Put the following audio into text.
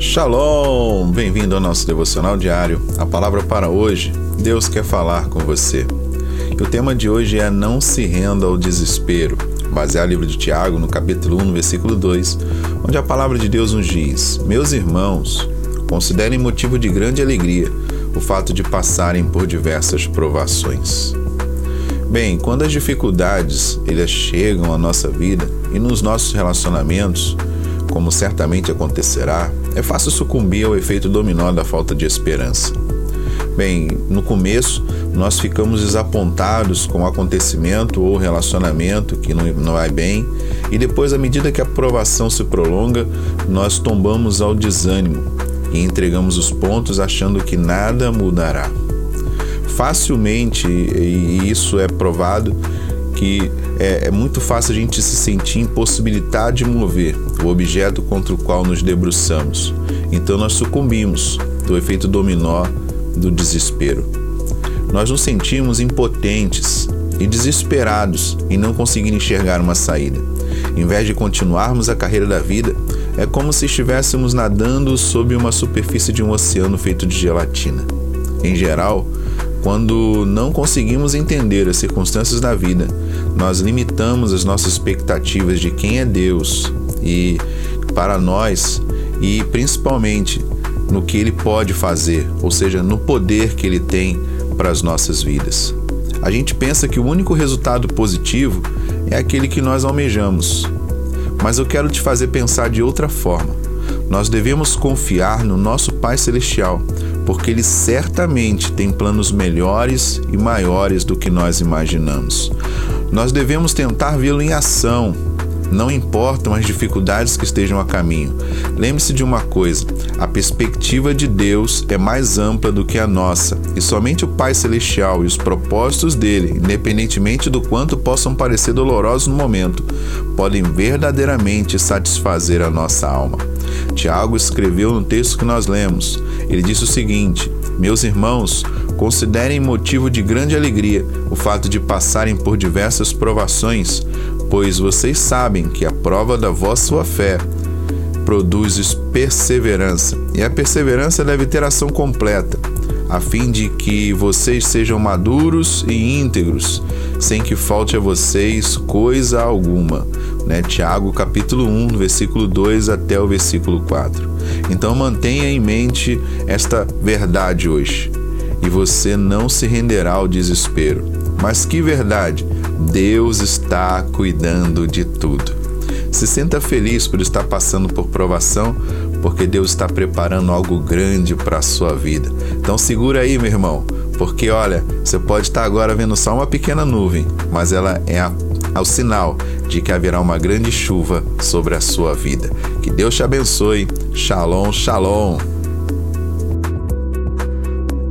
Shalom! Bem-vindo ao nosso devocional diário. A palavra para hoje, Deus quer falar com você. E o tema de hoje é Não se renda ao desespero, baseado no livro de Tiago, no capítulo 1, no versículo 2, onde a palavra de Deus nos diz: Meus irmãos, considerem motivo de grande alegria o fato de passarem por diversas provações. Bem, quando as dificuldades elas chegam à nossa vida e nos nossos relacionamentos, como certamente acontecerá, é fácil sucumbir ao efeito dominó da falta de esperança. Bem, no começo, nós ficamos desapontados com o acontecimento ou relacionamento que não, não vai bem, e depois, à medida que a provação se prolonga, nós tombamos ao desânimo e entregamos os pontos achando que nada mudará. Facilmente, e isso é provado, que é, é muito fácil a gente se sentir impossibilitado de mover o objeto contra o qual nos debruçamos. Então nós sucumbimos do efeito dominó do desespero. Nós nos sentimos impotentes e desesperados em não conseguir enxergar uma saída. Em vez de continuarmos a carreira da vida, é como se estivéssemos nadando sob uma superfície de um oceano feito de gelatina. Em geral, quando não conseguimos entender as circunstâncias da vida, nós limitamos as nossas expectativas de quem é Deus e para nós e principalmente no que ele pode fazer, ou seja, no poder que ele tem para as nossas vidas. A gente pensa que o único resultado positivo é aquele que nós almejamos. Mas eu quero te fazer pensar de outra forma. Nós devemos confiar no nosso Pai Celestial, porque Ele certamente tem planos melhores e maiores do que nós imaginamos. Nós devemos tentar vê-lo em ação, não importam as dificuldades que estejam a caminho. Lembre-se de uma coisa: a perspectiva de Deus é mais ampla do que a nossa, e somente o Pai Celestial e os propósitos dele, independentemente do quanto possam parecer dolorosos no momento, podem verdadeiramente satisfazer a nossa alma. Tiago escreveu no texto que nós lemos. Ele disse o seguinte: Meus irmãos, considerem motivo de grande alegria o fato de passarem por diversas provações, pois vocês sabem que a prova da vossa fé produz perseverança, e a perseverança deve ter ação completa, a fim de que vocês sejam maduros e íntegros, sem que falte a vocês coisa alguma. Né? Tiago capítulo 1, versículo 2 até o versículo 4. Então mantenha em mente esta verdade hoje, e você não se renderá ao desespero. Mas que verdade! Deus está cuidando de tudo. Se sinta feliz por estar passando por provação, porque Deus está preparando algo grande para a sua vida. Então segura aí, meu irmão, porque olha, você pode estar agora vendo só uma pequena nuvem, mas ela é a, é o sinal de que haverá uma grande chuva sobre a sua vida. Que Deus te abençoe. Shalom, shalom.